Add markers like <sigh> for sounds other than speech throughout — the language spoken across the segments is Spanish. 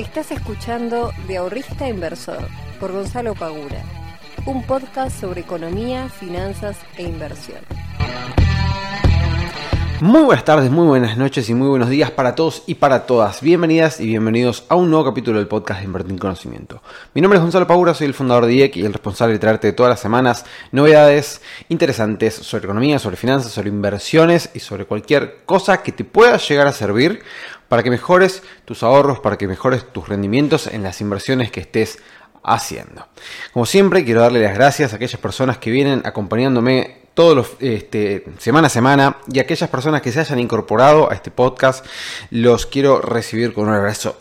Estás escuchando De Ahorrista Inversor por Gonzalo Pagura, un podcast sobre economía, finanzas e inversión. Muy buenas tardes, muy buenas noches y muy buenos días para todos y para todas. Bienvenidas y bienvenidos a un nuevo capítulo del podcast de Invertir en Conocimiento. Mi nombre es Gonzalo Pagura, soy el fundador de IEC y el responsable de traerte todas las semanas novedades interesantes sobre economía, sobre finanzas, sobre inversiones y sobre cualquier cosa que te pueda llegar a servir para que mejores tus ahorros, para que mejores tus rendimientos en las inversiones que estés haciendo. Como siempre, quiero darle las gracias a aquellas personas que vienen acompañándome todos los este, semana a semana y aquellas personas que se hayan incorporado a este podcast los quiero recibir con un abrazo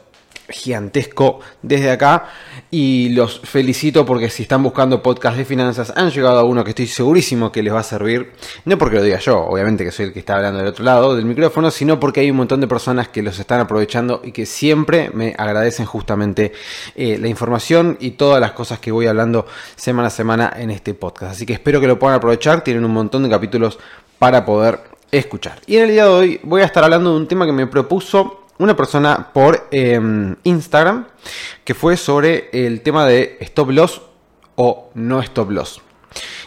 gigantesco desde acá y los felicito porque si están buscando podcast de finanzas han llegado a uno que estoy segurísimo que les va a servir, no porque lo diga yo, obviamente que soy el que está hablando del otro lado del micrófono, sino porque hay un montón de personas que los están aprovechando y que siempre me agradecen justamente eh, la información y todas las cosas que voy hablando semana a semana en este podcast. Así que espero que lo puedan aprovechar, tienen un montón de capítulos para poder escuchar. Y en el día de hoy voy a estar hablando de un tema que me propuso una persona por em, Instagram que fue sobre el tema de stop loss o no stop loss.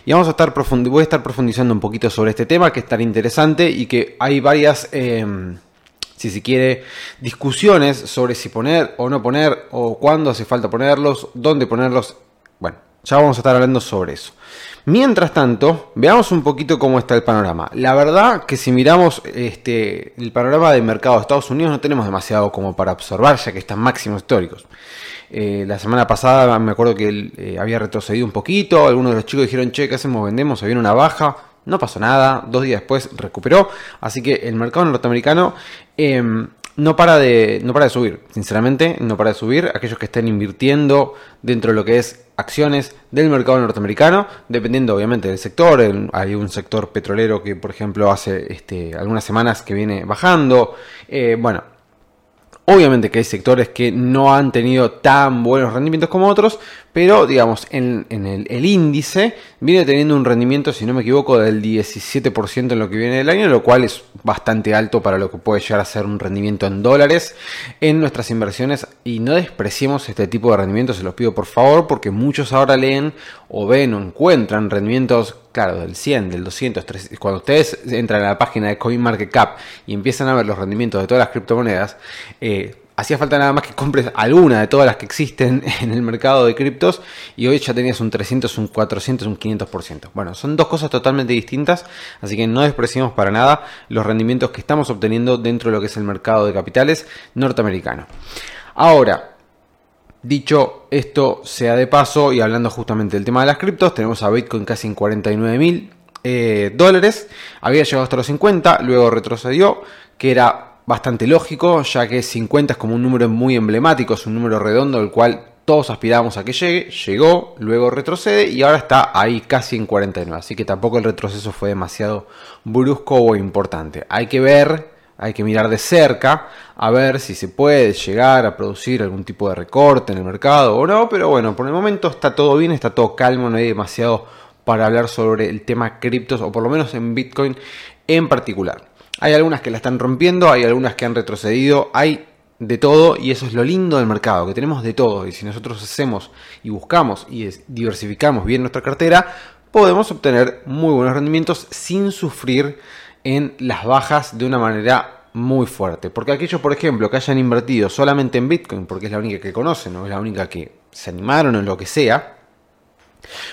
Y vamos a estar voy a estar profundizando un poquito sobre este tema que es tan interesante y que hay varias, em, si se quiere, discusiones sobre si poner o no poner o cuándo hace falta ponerlos, dónde ponerlos. Bueno, ya vamos a estar hablando sobre eso. Mientras tanto, veamos un poquito cómo está el panorama. La verdad que si miramos este, el panorama del mercado de Estados Unidos no tenemos demasiado como para observar, ya que están máximos históricos. Eh, la semana pasada me acuerdo que eh, había retrocedido un poquito, algunos de los chicos dijeron, che, ¿qué hacemos? ¿Vendemos? Había una baja, no pasó nada, dos días después recuperó, así que el mercado norteamericano em, no para de no para de subir, sinceramente, no para de subir. Aquellos que estén invirtiendo dentro de lo que es acciones del mercado norteamericano, dependiendo obviamente del sector. Hay un sector petrolero que, por ejemplo, hace este, algunas semanas que viene bajando. Eh, bueno, Obviamente que hay sectores que no han tenido tan buenos rendimientos como otros, pero digamos, en, el, índice viene teniendo un rendimiento, si no me equivoco, del 17% en lo que viene del año, lo cual es bastante alto para lo que puede llegar a ser un rendimiento en dólares en nuestras inversiones. Y no despreciemos este tipo de rendimientos, se los pido por favor, porque muchos ahora leen o ven o encuentran rendimientos claro, del 100, del 200, 300, cuando ustedes entran a la página de CoinMarketCap y empiezan a ver los rendimientos de todas las criptomonedas, eh, hacía falta nada más que compres alguna de todas las que existen <laughs> en el mercado de criptos y hoy ya tenías un 300, un 400, un 500%. Bueno, son dos cosas totalmente distintas, así que no despreciamos para nada los rendimientos que estamos obteniendo dentro de lo que es el mercado de capitales norteamericano. Ahora, Dicho esto sea de paso y hablando justamente del tema de las criptos, tenemos a Bitcoin casi en 49 mil eh, dólares. Había llegado hasta los 50, luego retrocedió, que era bastante lógico, ya que 50 es como un número muy emblemático, es un número redondo del cual todos aspiramos a que llegue, llegó, luego retrocede y ahora está ahí casi en 49. Así que tampoco el retroceso fue demasiado brusco o importante. Hay que ver hay que mirar de cerca a ver si se puede llegar a producir algún tipo de recorte en el mercado o no, pero bueno, por el momento está todo bien, está todo calmo, no hay demasiado para hablar sobre el tema criptos o por lo menos en Bitcoin en particular. Hay algunas que la están rompiendo, hay algunas que han retrocedido, hay de todo y eso es lo lindo del mercado, que tenemos de todo y si nosotros hacemos y buscamos y diversificamos bien nuestra cartera, podemos obtener muy buenos rendimientos sin sufrir en las bajas de una manera muy fuerte. Porque aquellos, por ejemplo, que hayan invertido solamente en Bitcoin, porque es la única que conocen, o es la única que se animaron en lo que sea,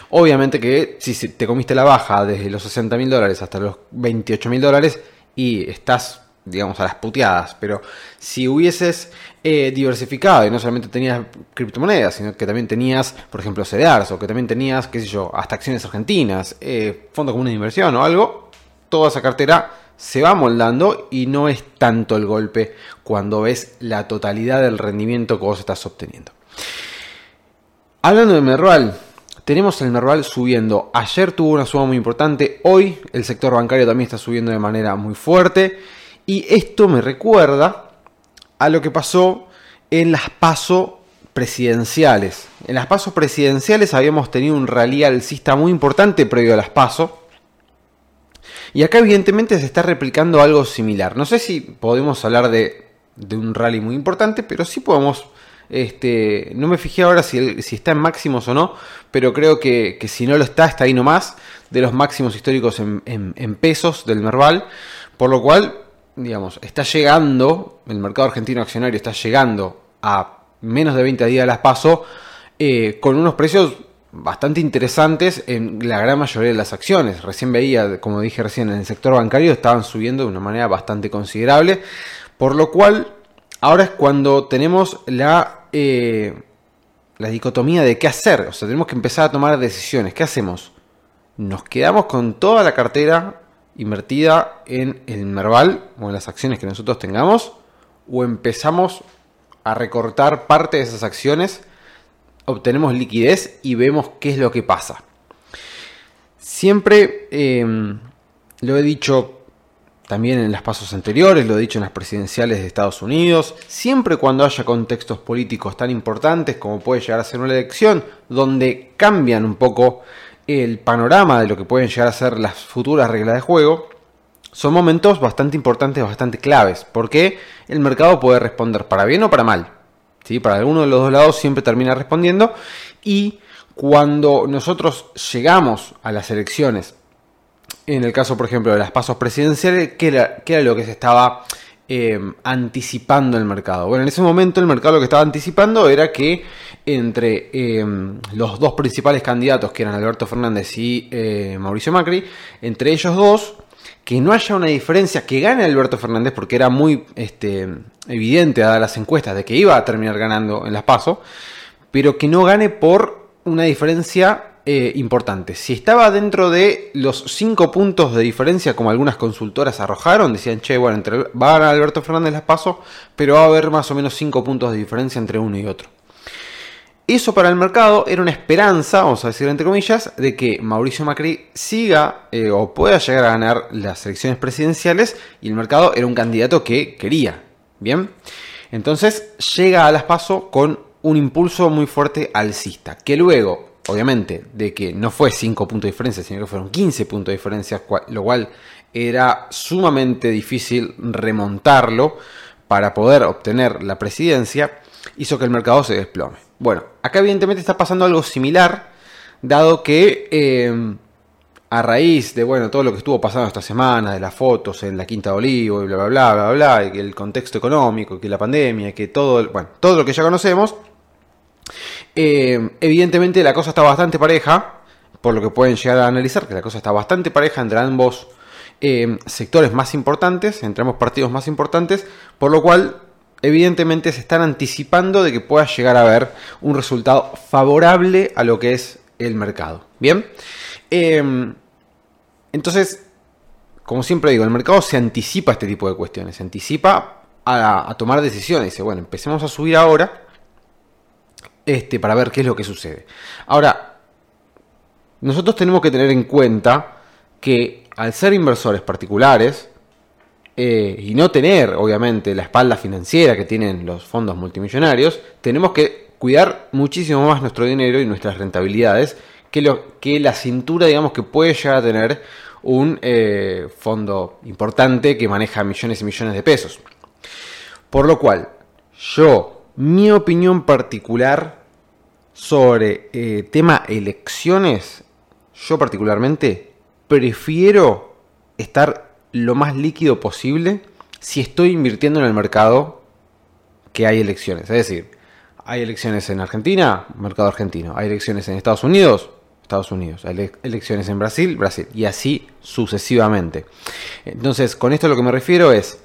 obviamente que si te comiste la baja desde los 60 mil dólares hasta los 28 mil dólares y estás, digamos, a las puteadas, pero si hubieses eh, diversificado y no solamente tenías criptomonedas, sino que también tenías, por ejemplo, CDRs o que también tenías, qué sé yo, hasta acciones argentinas, eh, fondos comunes de inversión o algo, toda esa cartera se va moldando y no es tanto el golpe cuando ves la totalidad del rendimiento que vos estás obteniendo. Hablando de Merval, tenemos el Merval subiendo. Ayer tuvo una suba muy importante, hoy el sector bancario también está subiendo de manera muy fuerte y esto me recuerda a lo que pasó en las pasos presidenciales. En las pasos presidenciales habíamos tenido un rally alcista muy importante previo a las pasos y acá evidentemente se está replicando algo similar. No sé si podemos hablar de, un rally muy importante, pero sí podemos Este, no me fijé ahora si, está en máximos o no, pero creo que, si no lo está, está ahí nomás, de los máximos históricos en, pesos del Merval. Por lo cual, digamos, está llegando, el mercado argentino accionario está llegando a menos de 20 días las paso, eh, con unos precios bastante interesantes en la gran mayoría de las acciones. Recién veía, como dije recién, en el sector bancario estaban subiendo de una manera bastante considerable, por lo cual ahora es cuando tenemos la, eh, la dicotomía de qué hacer, o sea, tenemos que empezar a tomar decisiones. ¿Qué hacemos? ¿Nos quedamos con toda la cartera invertida en el Merval o en las acciones que nosotros tengamos? ¿O empezamos a recortar parte de esas acciones, obtenemos liquidez y vemos qué es lo que pasa. Siempre em, lo he dicho también en los pasos anteriores, lo he dicho en las presidenciales de Estados Unidos, siempre cuando haya contextos políticos tan importantes como puede llegar a ser una elección, donde cambian un poco el panorama de lo que pueden llegar a ser las futuras reglas de juego, son momentos bastante importantes, bastante claves, porque el mercado puede responder para bien o para mal. ¿Sí? Para alguno de los dos lados siempre termina respondiendo y cuando nosotros llegamos a las elecciones, en el caso por ejemplo de las pasos presidenciales, ¿qué era, lo que se estaba eh, anticipando el mercado? Bueno, en ese momento el mercado lo que estaba anticipando era que entre eh, los dos principales candidatos, que eran Alberto Fernández y eh, Mauricio Macri, entre ellos dos, que no haya una diferencia, que gane Alberto Fernández, porque era muy este, evidente, dadas las encuestas, de que iba a terminar ganando en las PASO, pero que no gane por una diferencia eh, importante. Si estaba dentro de los 5 puntos de diferencia, como algunas consultoras arrojaron, decían, che, bueno, va a ganar Alberto Fernández las PASO, pero va a haber más o menos 5 puntos de diferencia entre uno y otro. Eso para el mercado era una esperanza, vamos a decir entre comillas, de que Mauricio Macri siga eh, o pueda llegar a ganar las elecciones presidenciales y el mercado era un candidato que quería. Bien, entonces llega a las PASO con un impulso muy fuerte alcista, que luego, obviamente, de que no fue 5 puntos de diferencia, sino que fueron 15 puntos de diferencia, lo cual era sumamente difícil remontarlo para poder obtener la presidencia, hizo que el mercado se desplome. Bueno, acá evidentemente está pasando algo similar, dado que eh, a raíz de bueno todo lo que estuvo pasando esta semana, de las fotos en la Quinta de Olivo y bla bla bla bla bla, y que el contexto económico, que la pandemia, que todo, bueno, todo lo que ya conocemos, eh, evidentemente la cosa está bastante pareja, por lo que pueden llegar a analizar, que la cosa está bastante pareja entre ambos eh, sectores más importantes, entre ambos partidos más importantes, por lo cual evidentemente se están anticipando de que pueda llegar a haber un resultado favorable a lo que es el mercado. Bien, em, entonces, como siempre digo, el mercado se anticipa a este tipo de cuestiones, se anticipa a, tomar decisiones. Dice, bueno, empecemos a subir ahora este, para ver qué es lo que sucede. Ahora, nosotros tenemos que tener en cuenta que al ser inversores particulares, eh, y no tener, obviamente, la espalda financiera que tienen los fondos multimillonarios, tenemos que cuidar muchísimo más nuestro dinero y nuestras rentabilidades que, lo, que la cintura, digamos, que puede llegar a tener un eh, fondo importante que maneja millones y millones de pesos. Por lo cual, yo, mi opinión particular sobre eh, tema elecciones, yo particularmente prefiero estar lo más líquido posible si estoy invirtiendo en el mercado que hay elecciones. Es decir, hay elecciones en Argentina, mercado argentino. Hay elecciones en Estados Unidos, Estados Unidos. Hay elecciones en Brasil, Brasil. Y así sucesivamente. Entonces, con esto lo que me refiero es,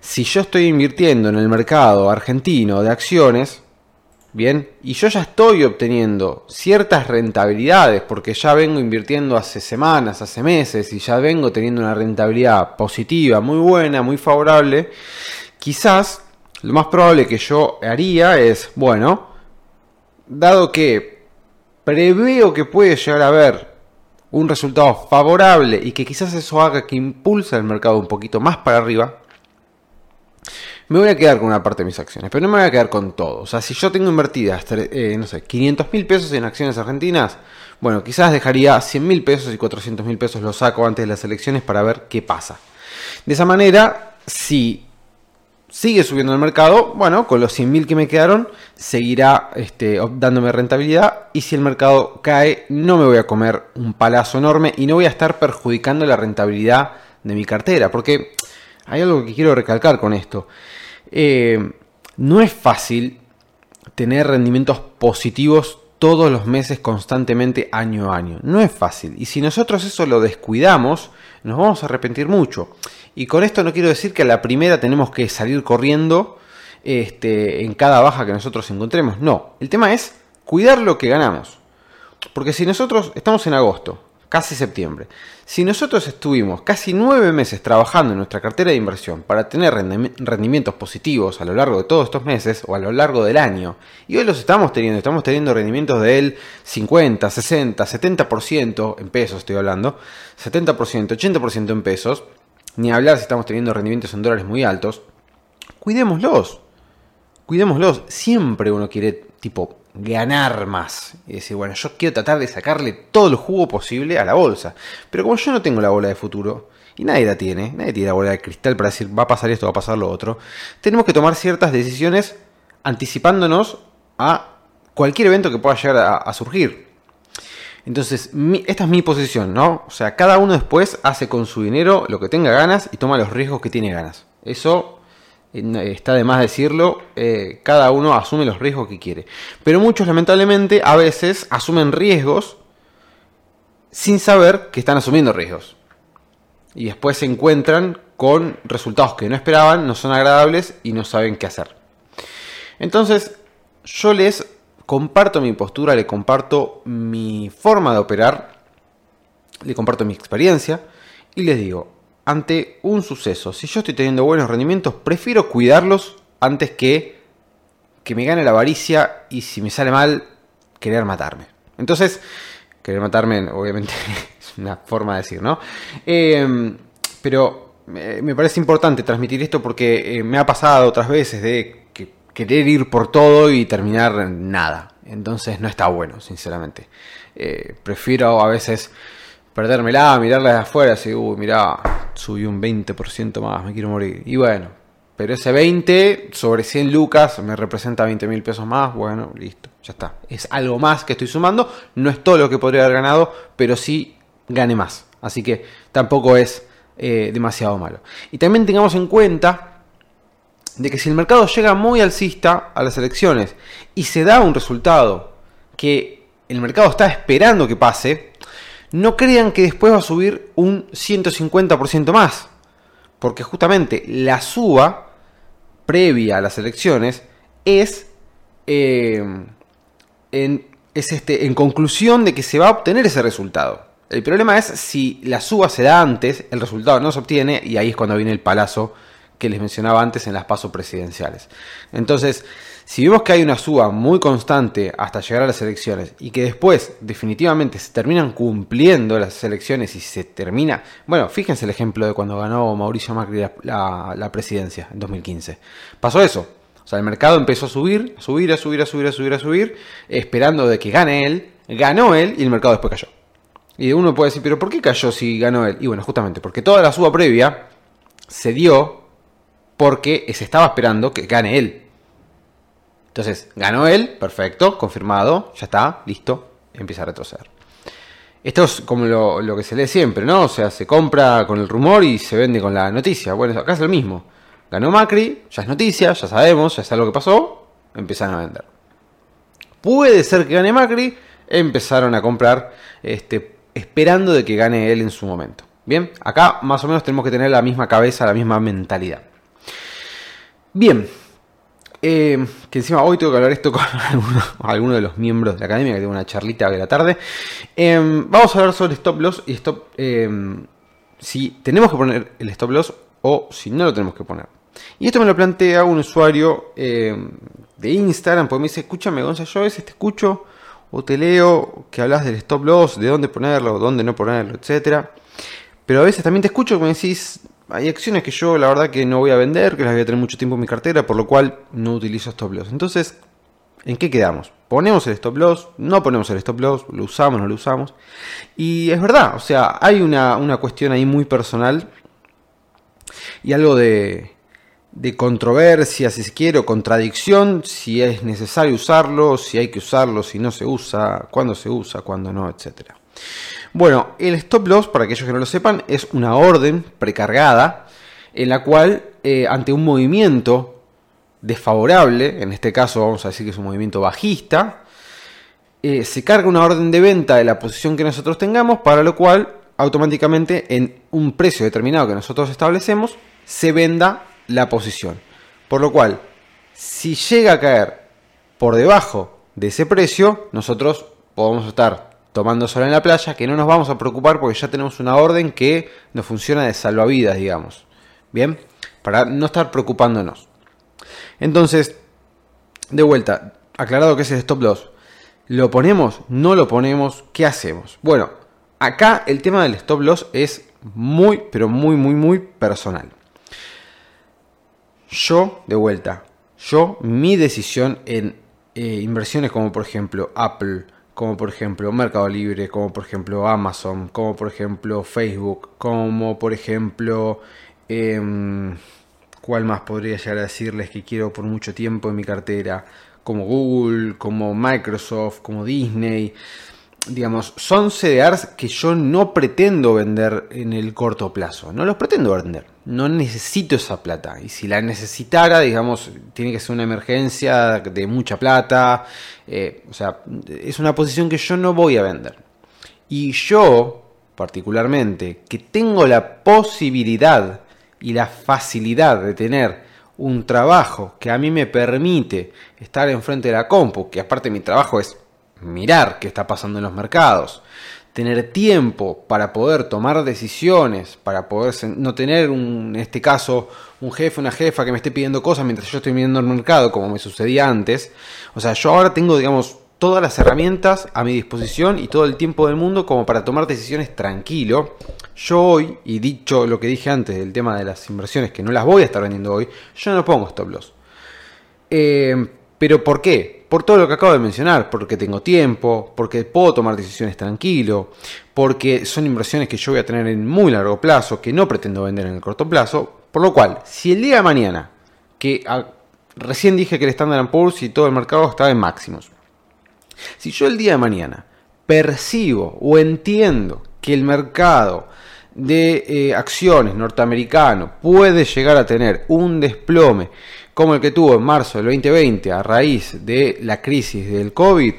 si yo estoy invirtiendo en el mercado argentino de acciones, Bien, y yo ya estoy obteniendo ciertas rentabilidades porque ya vengo invirtiendo hace semanas, hace meses y ya vengo teniendo una rentabilidad positiva, muy buena, muy favorable. Quizás lo más probable que yo haría es, bueno, dado que preveo que puede llegar a haber un resultado favorable y que quizás eso haga que impulse el mercado un poquito más para arriba, me voy a quedar con una parte de mis acciones, pero no me voy a quedar con todo. O sea, si yo tengo invertidas, eh, no sé, 500 mil pesos en acciones argentinas, bueno, quizás dejaría 100 mil pesos y 400 mil pesos los saco antes de las elecciones para ver qué pasa. De esa manera, si sigue subiendo el mercado, bueno, con los 100.000 que me quedaron, seguirá este, dándome rentabilidad. Y si el mercado cae, no me voy a comer un palazo enorme y no voy a estar perjudicando la rentabilidad de mi cartera. Porque hay algo que quiero recalcar con esto. Eh, no es fácil tener rendimientos positivos todos los meses constantemente año a año. No es fácil. Y si nosotros eso lo descuidamos, nos vamos a arrepentir mucho. Y con esto no quiero decir que a la primera tenemos que salir corriendo este, en cada baja que nosotros encontremos. No, el tema es cuidar lo que ganamos. Porque si nosotros estamos en agosto, casi septiembre, si nosotros estuvimos casi nueve meses trabajando en nuestra cartera de inversión para tener rendimientos positivos a lo largo de todos estos meses o a lo largo del año, y hoy los estamos teniendo, estamos teniendo rendimientos del 50, 60, 70% en pesos, estoy hablando, 70%, 80% en pesos, ni hablar si estamos teniendo rendimientos en dólares muy altos, cuidémoslos, cuidémoslos, siempre uno quiere tipo ganar más. Y decir, bueno, yo quiero tratar de sacarle todo el jugo posible a la bolsa. Pero como yo no tengo la bola de futuro, y nadie la tiene, nadie tiene la bola de cristal para decir va a pasar esto, va a pasar lo otro, tenemos que tomar ciertas decisiones anticipándonos a cualquier evento que pueda llegar a, surgir. Entonces, esta es mi posición, ¿no? O sea, cada uno después hace con su dinero lo que tenga ganas y toma los riesgos que tiene ganas. Eso está de más decirlo, eh, cada uno asume los riesgos que quiere. Pero muchos lamentablemente a veces asumen riesgos sin saber que están asumiendo riesgos. Y después se encuentran con resultados que no esperaban, no son agradables y no saben qué hacer. Entonces, yo les comparto mi postura, le comparto mi forma de operar, le comparto mi experiencia y les digo, ante un suceso. Si yo estoy teniendo buenos rendimientos, prefiero cuidarlos antes que que me gane la avaricia y si me sale mal, querer matarme. Entonces, querer matarme, obviamente, <laughs> es una forma de decir, ¿no? Em, pero me parece importante transmitir esto porque eh, me ha pasado otras veces de querer ir por todo y terminar en nada. Entonces no está bueno, sinceramente. Eh, prefiero a veces perdérmela, mirarla de afuera, así, uy, mirá, subí un 20% más, me quiero morir. Y bueno, pero ese 20 sobre 100 lucas me representa 20 mil pesos más, bueno, listo, ya está. Es algo más que estoy sumando, no es todo lo que podría haber ganado, pero sí gane más. Así que tampoco es eh, demasiado malo. Y también tengamos en cuenta de que si el mercado llega muy alcista a las elecciones y se da un resultado que el mercado está esperando que pase, no crean que después va a subir un 150% más. Porque justamente la suba previa a las elecciones es, eh, en, es este, en conclusión de que se va a obtener ese resultado. El problema es si la suba se da antes, el resultado no se obtiene y ahí es cuando viene el palazo que les mencionaba antes en las pasos presidenciales. Entonces, si vemos que hay una suba muy constante hasta llegar a las elecciones y que después definitivamente se terminan cumpliendo las elecciones y se termina... Bueno, fíjense el ejemplo de cuando ganó Mauricio Macri la, presidencia en 2015. Pasó eso. O sea, el mercado empezó a subir, a subir, a subir, a subir, a subir, a subir, esperando de que gane él. Ganó él y el mercado después cayó. Y uno puede decir, pero ¿por qué cayó si ganó él? Y bueno, justamente porque toda la suba previa se dio porque se estaba esperando que gane él. Entonces, ganó él, perfecto, confirmado, ya está, listo, empieza a retroceder. Esto es como lo, que se lee siempre, ¿no? O sea, se compra con el rumor y se vende con la noticia. Bueno, acá es lo mismo. Ganó Macri, ya es noticia, ya sabemos, ya sabe lo que pasó, empezaron a vender. Puede ser que gane Macri, empezaron a comprar este, esperando de que gane él en su momento. Bien, acá más o menos tenemos que tener la misma cabeza, la misma mentalidad. Bien, eh, que encima hoy tengo que hablar esto con <laughs> alguno, de los miembros de la academia, que tengo una charlita de la tarde. Em, vamos a hablar sobre stop loss y stop. Em, si tenemos que poner el stop loss o si no lo tenemos que poner. Y esto me lo plantea un usuario de Instagram, porque me dice: Escúchame, Gonzalo, yo a veces te escucho o te leo que hablas del stop loss, de dónde ponerlo, dónde no ponerlo, etcétera. Pero a veces también te escucho que me decís, hay acciones que yo la verdad que no voy a vender, que las voy a tener mucho tiempo en mi cartera, por lo cual no utilizo stop loss. Entonces, ¿en qué quedamos? ¿Ponemos el stop loss? ¿No ponemos el stop loss? ¿Lo usamos? ¿No lo usamos? Y es verdad, o sea, hay una, cuestión ahí muy personal y algo de, de controversia, si se quiere, o contradicción, si es necesario usarlo, si hay que usarlo, si no se usa, cuándo se usa, cuándo no, etc. Bueno, el stop loss, para aquellos que no lo sepan, es una orden precargada en la cual eh, ante un movimiento desfavorable, en este caso vamos a decir que es un movimiento bajista, eh, se carga una orden de venta de la posición que nosotros tengamos, para lo cual automáticamente en un precio determinado que nosotros establecemos, se venda la posición. Por lo cual, si llega a caer por debajo de ese precio, nosotros podemos estar tomando sol en la playa, que no nos vamos a preocupar porque ya tenemos una orden que nos funciona de salvavidas, digamos. Bien, para no estar preocupándonos. Entonces, de vuelta, aclarado que es el stop loss. ¿Lo ponemos? ¿No lo ponemos? ¿Qué hacemos? Bueno, acá el tema del stop loss es muy, pero muy, muy, muy personal. Yo, de vuelta, yo, mi decisión en eh, inversiones como por ejemplo Apple, como por ejemplo Mercado Libre, como por ejemplo Amazon, como por ejemplo Facebook, como por ejemplo... Em, ¿Cuál más podría llegar a decirles que quiero por mucho tiempo en mi cartera? Como Google, como Microsoft, como Disney digamos, son CDRs que yo no pretendo vender en el corto plazo. No los pretendo vender. No necesito esa plata. Y si la necesitara, digamos, tiene que ser una emergencia de mucha plata. Eh, o sea, es una posición que yo no voy a vender. Y yo, particularmente, que tengo la posibilidad y la facilidad de tener un trabajo que a mí me permite estar enfrente de la compu, que aparte mi trabajo es mirar qué está pasando en los mercados, tener tiempo para poder tomar decisiones, para poder no tener un, en este caso un jefe, una jefa que me esté pidiendo cosas mientras yo estoy mirando el mercado, como me sucedía antes. O sea, yo ahora tengo, digamos, todas las herramientas a mi disposición y todo el tiempo del mundo como para tomar decisiones tranquilo. Yo hoy, y dicho lo que dije antes del tema de las inversiones, que no las voy a estar vendiendo hoy, yo no pongo stop loss. Eh, ¿Pero por qué? Por todo lo que acabo de mencionar, porque tengo tiempo, porque puedo tomar decisiones tranquilo, porque son inversiones que yo voy a tener en muy largo plazo, que no pretendo vender en el corto plazo, por lo cual, si el día de mañana, que recién dije que el Standard Poor's y todo el mercado estaba en máximos, si yo el día de mañana percibo o entiendo que el mercado de eh, acciones norteamericano puede llegar a tener un desplome como el que tuvo en marzo del 2020 a raíz de la crisis del COVID,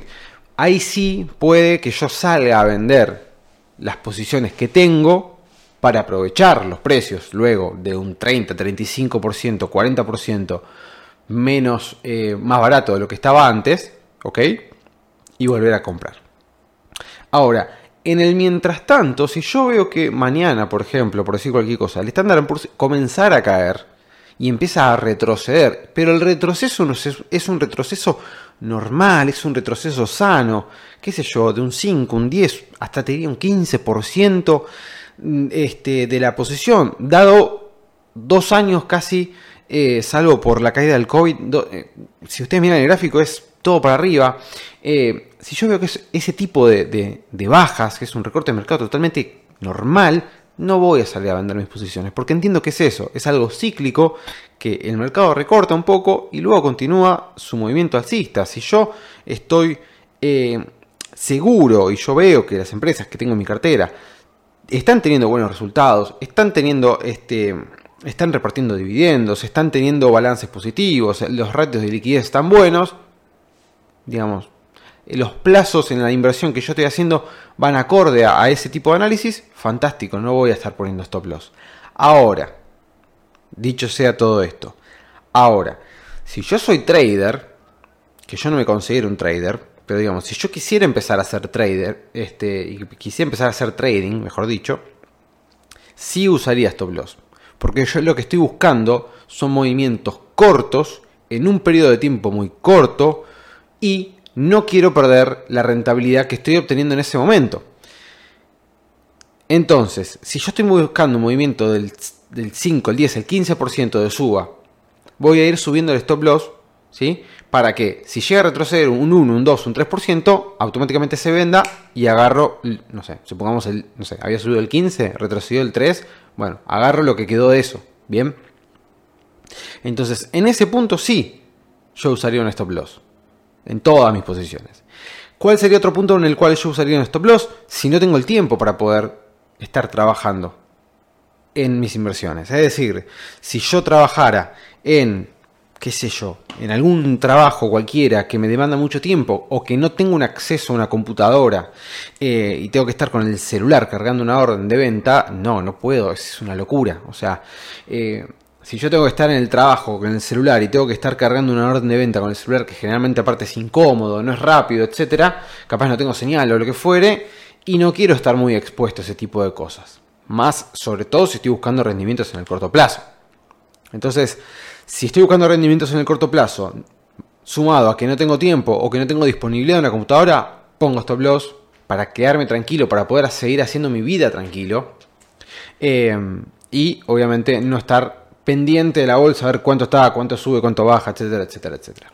ahí sí puede que yo salga a vender las posiciones que tengo para aprovechar los precios luego de un 30, 35%, 40% menos eh, más barato de lo que estaba antes, ¿ok? Y volver a comprar. Ahora, en el mientras tanto, si yo veo que mañana, por ejemplo, por decir cualquier cosa, el estándar comenzar a caer, y empieza a retroceder. Pero el retroceso no es, un retroceso normal, es un retroceso sano, qué sé yo, de un 5, un 10, hasta te diría un 15% mm, este, de la posición, dado dos años casi, eh, salvo por la caída del COVID, eh, si ustedes miran el gráfico es todo para arriba. Eh, si yo veo que es ese tipo de, de bajas, que es un recorte de mercado totalmente normal, no voy a salir a vender mis posiciones, porque entiendo que es eso, es algo cíclico, que el mercado recorta un poco y luego continúa su movimiento alcista. Si yo estoy eh, seguro y yo veo que las empresas que tengo en mi cartera están teniendo buenos resultados, están teniendo este están repartiendo dividendos, están teniendo balances positivos, los ratios de liquidez están buenos, digamos, los plazos en la inversión que yo estoy haciendo van acorde a, ese tipo de análisis, fantástico, no voy a estar poniendo stop loss. Ahora, dicho sea todo esto, ahora, si yo soy trader, que yo no me considero un trader, pero digamos, si yo quisiera empezar a ser trader, este, y quisiera empezar a hacer trading, mejor dicho, sí usaría stop loss. Porque yo lo que estoy buscando son movimientos cortos, en un periodo de tiempo muy corto, y no quiero perder la rentabilidad que estoy obteniendo en ese momento. Entonces, si yo estoy buscando un movimiento del, 5, el 10, el 15% de suba, voy a ir subiendo el stop loss, ¿sí? Para que si llega a retroceder un 1, un 2, un 3%, automáticamente se venda y agarro, no sé, supongamos el, no sé, había subido el 15, retrocedió el 3, bueno, agarro lo que quedó de eso, ¿bien? Entonces, en ese punto sí, yo usaría un stop loss. En todas mis posiciones. ¿Cuál sería otro punto en el cual yo usaría un stop loss? Si no tengo el tiempo para poder estar trabajando en mis inversiones. Es decir, si yo trabajara en qué sé yo, en algún trabajo cualquiera que me demanda mucho tiempo o que no tengo un acceso a una computadora eh, y tengo que estar con el celular cargando una orden de venta, no, no puedo, es una locura. O sea, eh, si yo tengo que estar en el trabajo con el celular y tengo que estar cargando una orden de venta con el celular que generalmente aparte es incómodo, no es rápido, etcétera, capaz no tengo señal o lo que fuere y no quiero estar muy expuesto a ese tipo de cosas. Más sobre todo si estoy buscando rendimientos en el corto plazo. Entonces, si estoy buscando rendimientos en el corto plazo, sumado a que no tengo tiempo o que no tengo disponibilidad en una computadora, pongo stop loss para quedarme tranquilo, para poder seguir haciendo mi vida tranquilo. Eh, y obviamente no estar pendiente de la bolsa, a ver cuánto está, cuánto sube, cuánto baja, etcétera, etcétera, etcétera.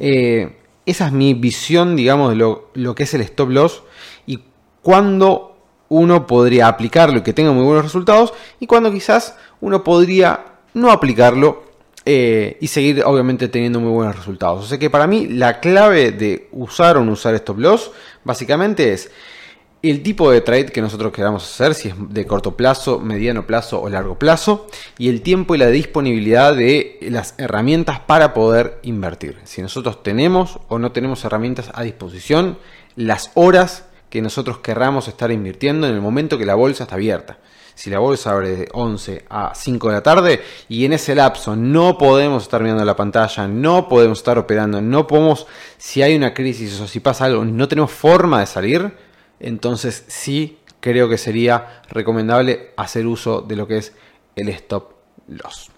Eh, esa es mi visión, digamos, de lo, que es el stop loss y cuándo uno podría aplicarlo y que tenga muy buenos resultados y cuándo quizás uno podría no aplicarlo eh, y seguir obviamente teniendo muy buenos resultados. O sea que para mí la clave de usar o no usar stop loss básicamente es el tipo de trade que nosotros queramos hacer, si es de corto plazo, mediano plazo o largo plazo, y el tiempo y la disponibilidad de las herramientas para poder invertir. Si nosotros tenemos o no tenemos herramientas a disposición, las horas que nosotros querramos estar invirtiendo en el momento que la bolsa está abierta si la bolsa abre de 11 a 5 de la tarde y en ese lapso no podemos estar mirando la pantalla, no podemos estar operando, no podemos, si hay una crisis o si pasa algo, no tenemos forma de salir, entonces sí creo que sería recomendable hacer uso de lo que es el stop loss.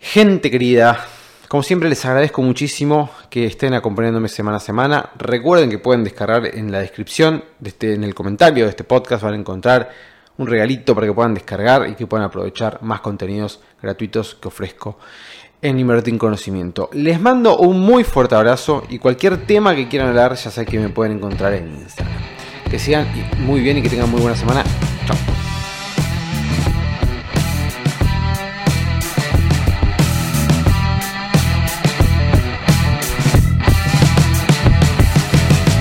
Gente querida, como siempre les agradezco muchísimo que estén acompañándome semana a semana. Recuerden que pueden descargar en la descripción, de este, en el comentario de este podcast, van a encontrar un regalito para que puedan descargar y que puedan aprovechar más contenidos gratuitos que ofrezco en Invertir Conocimiento. Les mando un muy fuerte abrazo y cualquier tema que quieran hablar ya saben que me pueden encontrar en Instagram. Que sigan muy bien y que tengan muy buena semana